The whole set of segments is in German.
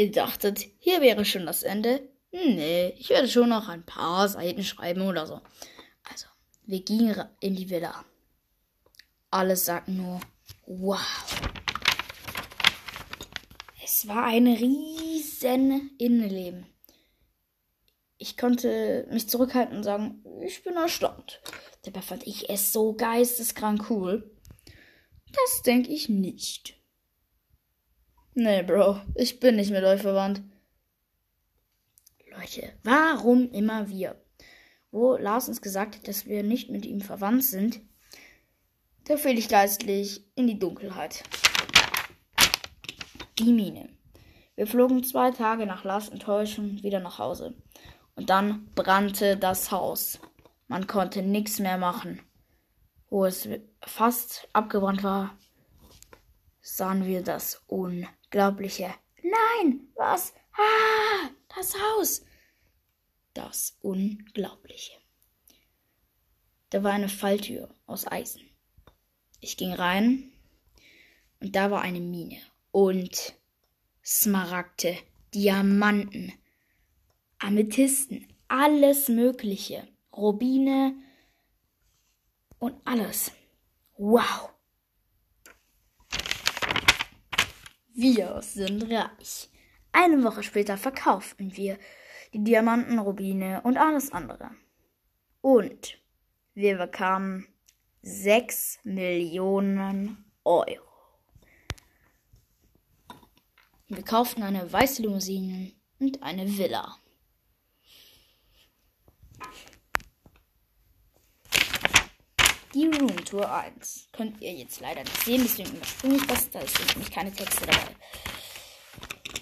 Ihr dachtet, hier wäre schon das Ende? Nee, ich werde schon noch ein paar Seiten schreiben oder so. Also, wir gingen in die Villa. Alles sagten nur, wow. Es war ein riesen Innenleben. Ich konnte mich zurückhalten und sagen, ich bin erstaunt. Dabei fand ich es so geisteskrank cool. Das denke ich nicht. Nee, Bro, ich bin nicht mit euch verwandt. Leute, warum immer wir? Wo Lars uns gesagt hat, dass wir nicht mit ihm verwandt sind, da fiel ich geistlich in die Dunkelheit. Die Mine. Wir flogen zwei Tage nach Lars Enttäuschung wieder nach Hause. Und dann brannte das Haus. Man konnte nichts mehr machen. Wo es fast abgebrannt war, sahen wir das Unglaubliche. Nein, was? Ah, das Haus. Das Unglaubliche. Da war eine Falltür aus Eisen. Ich ging rein und da war eine Mine und Smaragde, Diamanten, Amethysten, alles Mögliche, Rubine und alles. Wow. Wir sind reich. Eine Woche später verkauften wir die Diamanten, Rubine und alles andere. Und wir bekamen 6 Millionen Euro. Wir kauften eine weiße Limousine und eine Villa. Die Roomtour 1 könnt ihr jetzt leider nicht sehen, deswegen überspringe ich das. Da sind nämlich keine Texte dabei.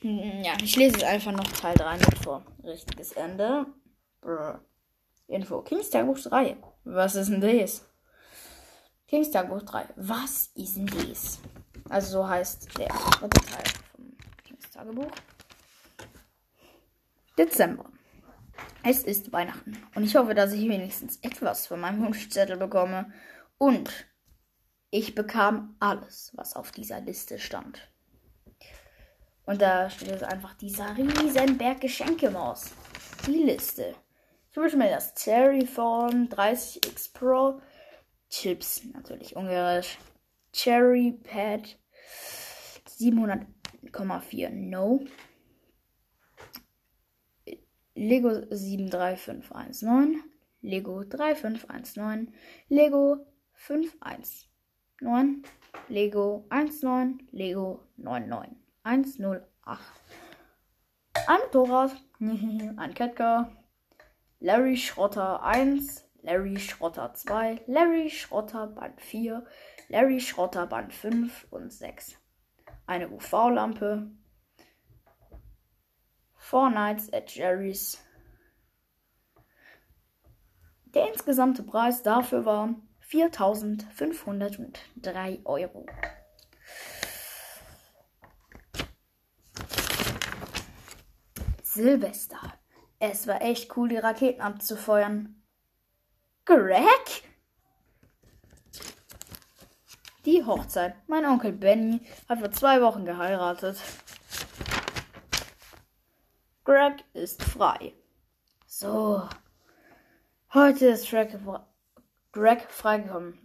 Hm, ja, ich lese jetzt einfach noch Teil 3 mit vor. Richtiges Ende. Brr. Info. Kings Tagebuch 3. Was ist denn das? Kings Tagebuch 3. Was ist denn das? Also so heißt der dritte Teil vom Kings Tagebuch. Dezember. Es ist Weihnachten und ich hoffe, dass ich wenigstens etwas von meinem Wunschzettel bekomme. Und ich bekam alles, was auf dieser Liste stand. Und da steht jetzt einfach dieser riesen Berg Geschenkemaus. Die Liste. Ich wünsche mir das Terryphone 30X Pro. Chips, natürlich ungarisch. Cherry Pad 700,4 No. Lego 73519, Lego 3519, Lego 519, Lego 19, Lego 99, 108. Ein Motorrad, ein Kettker, Larry Schrotter 1, Larry Schrotter 2, Larry Schrotter Band 4, Larry Schrotter Band 5 und 6. Eine UV-Lampe, Four Nights at Jerry's. Der insgesamte Preis dafür war 4.503 Euro. Silvester. Es war echt cool, die Raketen abzufeuern. Greg? Die Hochzeit. Mein Onkel Benny hat vor zwei Wochen geheiratet. Greg ist frei. So. Heute ist Greg, Greg freigekommen.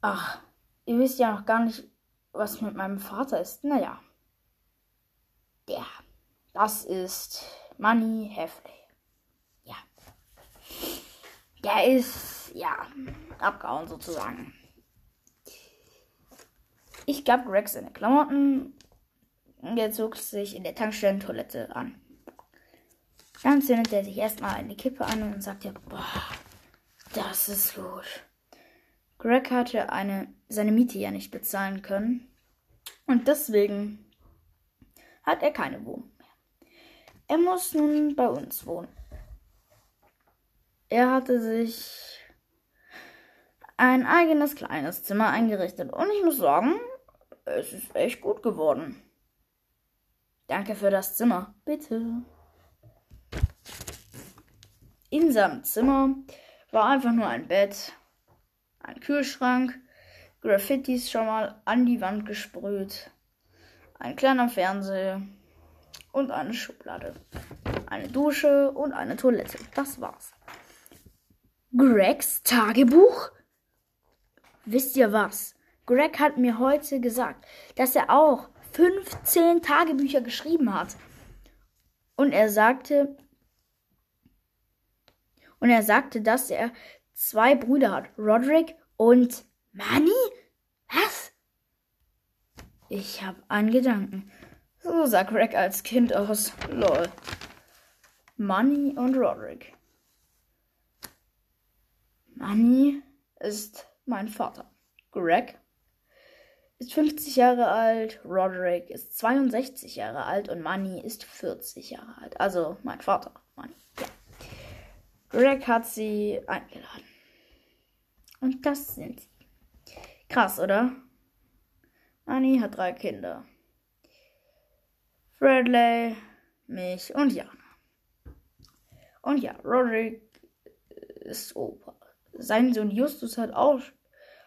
Ach, ihr wisst ja noch gar nicht, was mit meinem Vater ist. Naja. Ja, das ist Money Heffley. Ja. Der ist, ja, abgehauen sozusagen. Ich gab Greg seine Klamotten er zog sich in der Tankstellentoilette an. Dann zündet er sich erstmal eine Kippe an und sagte, boah, das ist gut. Greg hatte eine, seine Miete ja nicht bezahlen können und deswegen hat er keine Wohnung mehr. Er muss nun bei uns wohnen. Er hatte sich ein eigenes kleines Zimmer eingerichtet und ich muss sagen, es ist echt gut geworden. Danke für das Zimmer. Bitte. In seinem Zimmer war einfach nur ein Bett, ein Kühlschrank, Graffitis schon mal an die Wand gesprüht, ein kleiner Fernseher und eine Schublade, eine Dusche und eine Toilette. Das war's. Gregs Tagebuch? Wisst ihr was? Greg hat mir heute gesagt, dass er auch 15 Tagebücher geschrieben hat. Und er sagte, und er sagte, dass er zwei Brüder hat, Roderick und Manny? Was? Ich habe einen Gedanken. So sah Greg als Kind aus. Lol. Manny und Roderick. Manny ist mein Vater. Greg ist 50 Jahre alt, Roderick ist 62 Jahre alt und Manny ist 40 Jahre alt. Also mein Vater, Manny. Ja. Greg hat sie eingeladen. Und das sind sie. Krass, oder? Manny hat drei Kinder. Bradley, mich und Jana. Und ja, Roderick ist Opa. Sein Sohn Justus hat auch,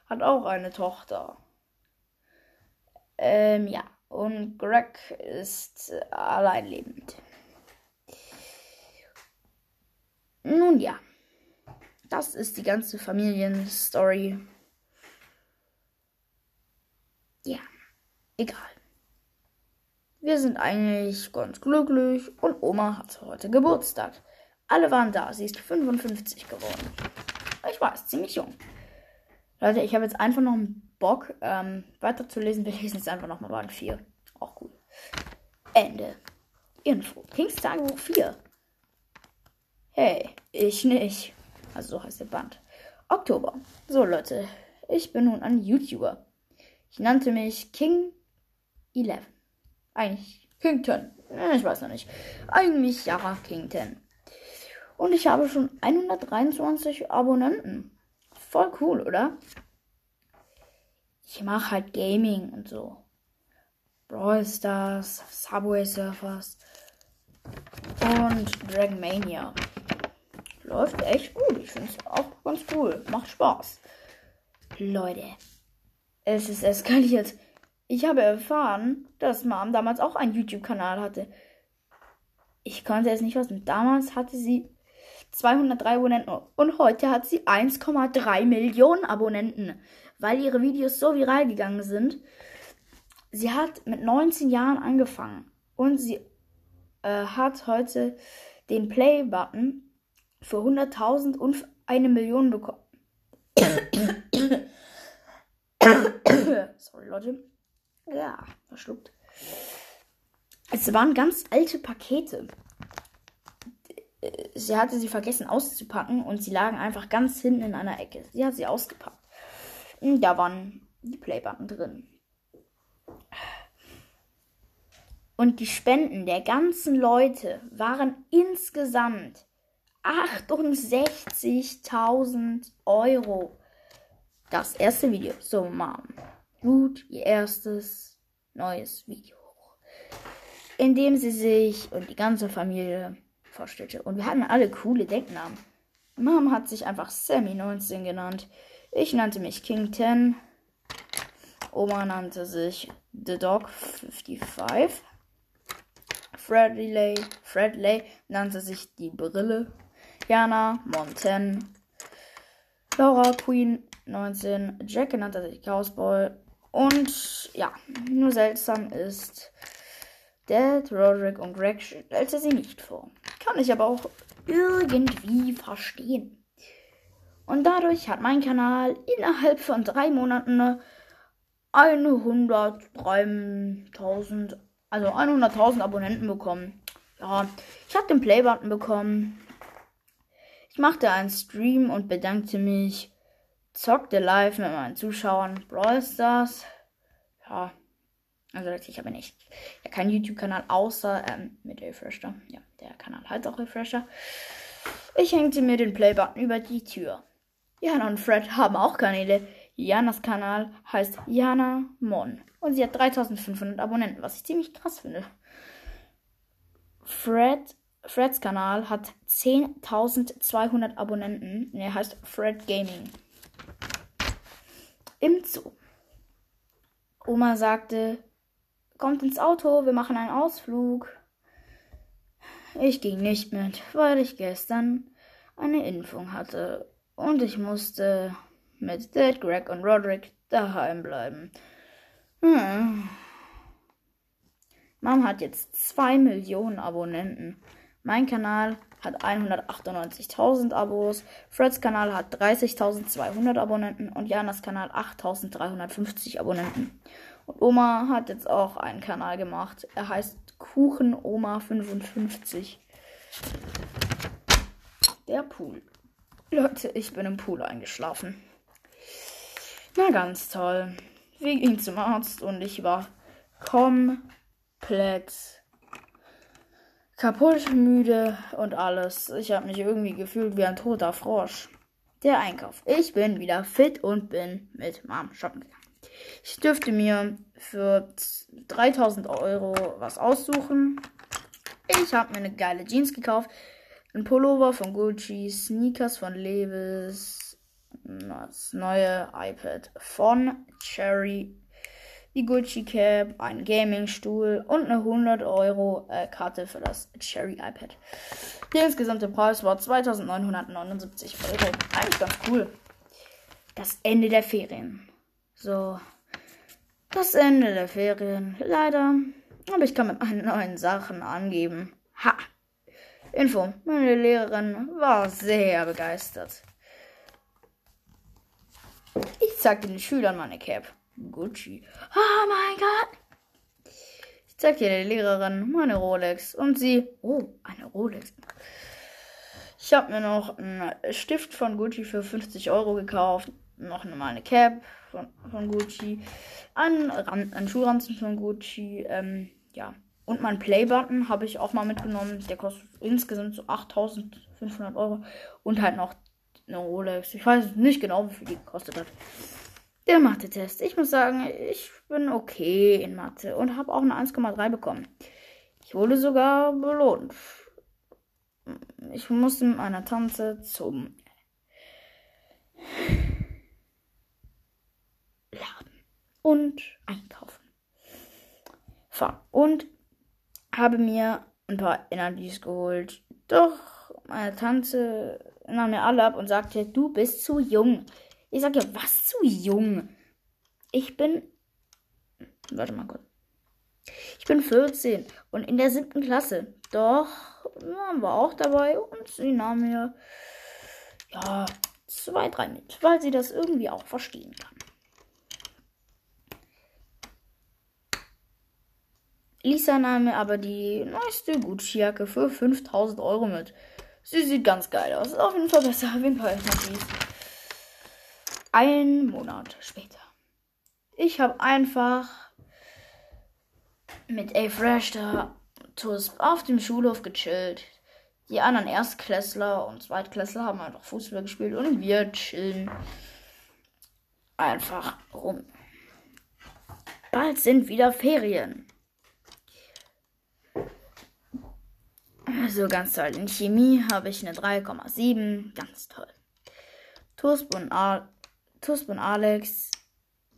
hat auch eine Tochter. Ähm, ja. Und Greg ist alleinlebend. Nun ja. Das ist die ganze Familienstory. Ja. Egal. Wir sind eigentlich ganz glücklich und Oma hat heute Geburtstag. Alle waren da. Sie ist 55 geworden. Ich weiß, ziemlich jung. Leute, ich habe jetzt einfach noch einen Bock, ähm, weiterzulesen. Wir lesen jetzt einfach nochmal Band 4. Auch cool. Ende. Info. Kings Tagebuch 4. Hey, ich nicht. Also so heißt der Band. Oktober. So, Leute. Ich bin nun ein YouTuber. Ich nannte mich King 11. Eigentlich King 10. Ich weiß noch nicht. Eigentlich Yara King 10. Und ich habe schon 123 Abonnenten. Voll cool, oder? Ich mache halt Gaming und so. Brawl Stars, Subway Surfers und Dragon Mania. Läuft echt gut. Ich finde es auch ganz cool. Macht Spaß. Leute, es ist eskaliert. Ich habe erfahren, dass Mom damals auch einen YouTube-Kanal hatte. Ich konnte es nicht wissen. Damals hatte sie 203 Abonnenten und heute hat sie 1,3 Millionen Abonnenten, weil ihre Videos so viral gegangen sind. Sie hat mit 19 Jahren angefangen und sie äh, hat heute den Play-Button für 100.000 und eine Million bekommen. Sorry, Leute. Ja, verschluckt. Es waren ganz alte Pakete sie hatte sie vergessen auszupacken und sie lagen einfach ganz hinten in einer Ecke. Sie hat sie ausgepackt. Und da waren die Playbutton drin. Und die Spenden der ganzen Leute waren insgesamt 68.000 Euro. Das erste Video. So, Mom. Gut, ihr erstes neues Video. In dem sie sich und die ganze Familie vorstellte. Und wir hatten alle coole Decknamen. Mom hat sich einfach Sammy19 genannt. Ich nannte mich King 10. Oma nannte sich The Dog 55. Fredley, Fredley nannte sich die Brille. Jana Monten. Laura Queen 19. Jack nannte sich Chaosboy. Und ja, nur seltsam ist, Dad, Roderick und Greg stellte sie nicht vor. Kann ich aber auch irgendwie verstehen. Und dadurch hat mein Kanal innerhalb von drei Monaten 103.000, also 100.000 Abonnenten bekommen. Ja, ich habe den Playbutton bekommen. Ich machte einen Stream und bedankte mich. Zockte live mit meinen Zuschauern. Brawl Stars. Ja, also ich habe nicht ja keinen YouTube-Kanal außer ähm, mit Refresher. Ja, der Kanal heißt auch Refresher. Ich hängte mir den Playbutton über die Tür. Jana und Fred haben auch Kanäle. Janas Kanal heißt Jana Mon und sie hat 3500 Abonnenten, was ich ziemlich krass finde. Fred, Freds Kanal hat 10.200 Abonnenten. Er heißt Fred Gaming. Im Zoo. Oma sagte, kommt ins Auto, wir machen einen Ausflug. Ich ging nicht mit, weil ich gestern eine Impfung hatte und ich musste mit Dad, Greg und Roderick daheim bleiben. Hm. Mom hat jetzt zwei Millionen Abonnenten. Mein Kanal hat 198.000 Abos, Freds Kanal hat 30.200 Abonnenten und Janas Kanal 8.350 Abonnenten. Und Oma hat jetzt auch einen Kanal gemacht. Er heißt Kuchen Oma 55. Der Pool. Leute, ich bin im Pool eingeschlafen. Na ganz toll. Wir gingen zum Arzt und ich war komplett kaputt, müde und alles. Ich habe mich irgendwie gefühlt wie ein toter Frosch. Der Einkauf. Ich bin wieder fit und bin mit Mom shoppen gegangen. Ich dürfte mir für 3000 Euro was aussuchen. Ich habe mir eine geile Jeans gekauft, ein Pullover von Gucci, Sneakers von Levis, das neue iPad von Cherry die Gucci Cap, ein Gaming-Stuhl und eine 100 Euro äh, Karte für das Cherry iPad. Der insgesamte Preis war 2979 Euro. Eigentlich ganz cool. Das Ende der Ferien. So. Das Ende der Ferien. Leider. Aber ich kann mit meinen neuen Sachen angeben. Ha! Info. Meine Lehrerin war sehr begeistert. Ich zeigte den Schülern meine Cap. Gucci. Oh mein Gott. Ich zeig dir der Lehrerin meine Rolex und sie. Oh, eine Rolex. Ich habe mir noch einen Stift von Gucci für 50 Euro gekauft. Noch eine Cap von, von Gucci. Einen, einen Schuhranzen von Gucci. Ähm, ja. Und mein Playbutton habe ich auch mal mitgenommen. Der kostet insgesamt so 8500 Euro. Und halt noch eine Rolex. Ich weiß nicht genau, wie viel die gekostet hat. Der Mathe-Test. Ich muss sagen, ich bin okay in Mathe und habe auch eine 1,3 bekommen. Ich wurde sogar belohnt. Ich musste mit meiner Tante zum Laden und einkaufen. Und habe mir ein paar Energies geholt. Doch meine Tante nahm mir alle ab und sagte, du bist zu jung. Ich sag ja, was zu jung? Ich bin. Warte mal kurz. Ich bin 14 und in der siebten Klasse. Doch, ja, war auch dabei und sie nahm mir ja zwei, drei mit, weil sie das irgendwie auch verstehen kann. Lisa nahm mir aber die neueste Gucci-Jacke für 5000 Euro mit. Sie sieht ganz geil aus. Auf jeden Fall besser wie ein paar ein Monat später. Ich habe einfach mit A Fresh da auf dem Schulhof gechillt. Die anderen Erstklässler und Zweitklässler haben einfach Fußball gespielt und wir chillen einfach rum. Bald sind wieder Ferien. Also ganz toll. In Chemie habe ich eine 3,7. Ganz toll. Tusp und A und Alex,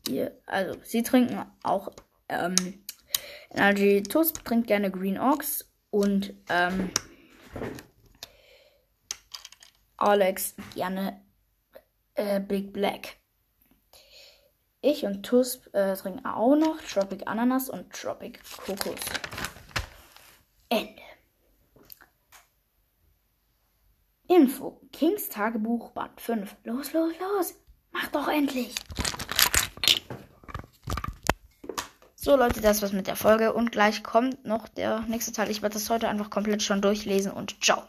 ihr, also sie trinken auch ähm, Energy. Tusp trinkt gerne Green Ox und ähm, Alex gerne äh, Big Black. Ich und Tusp äh, trinken auch noch Tropic Ananas und Tropic Kokos. Ende. Info. Kings Tagebuch Band 5. Los, los, los. Mach doch endlich. So Leute, das war's mit der Folge und gleich kommt noch der nächste Teil. Ich werde das heute einfach komplett schon durchlesen und ciao.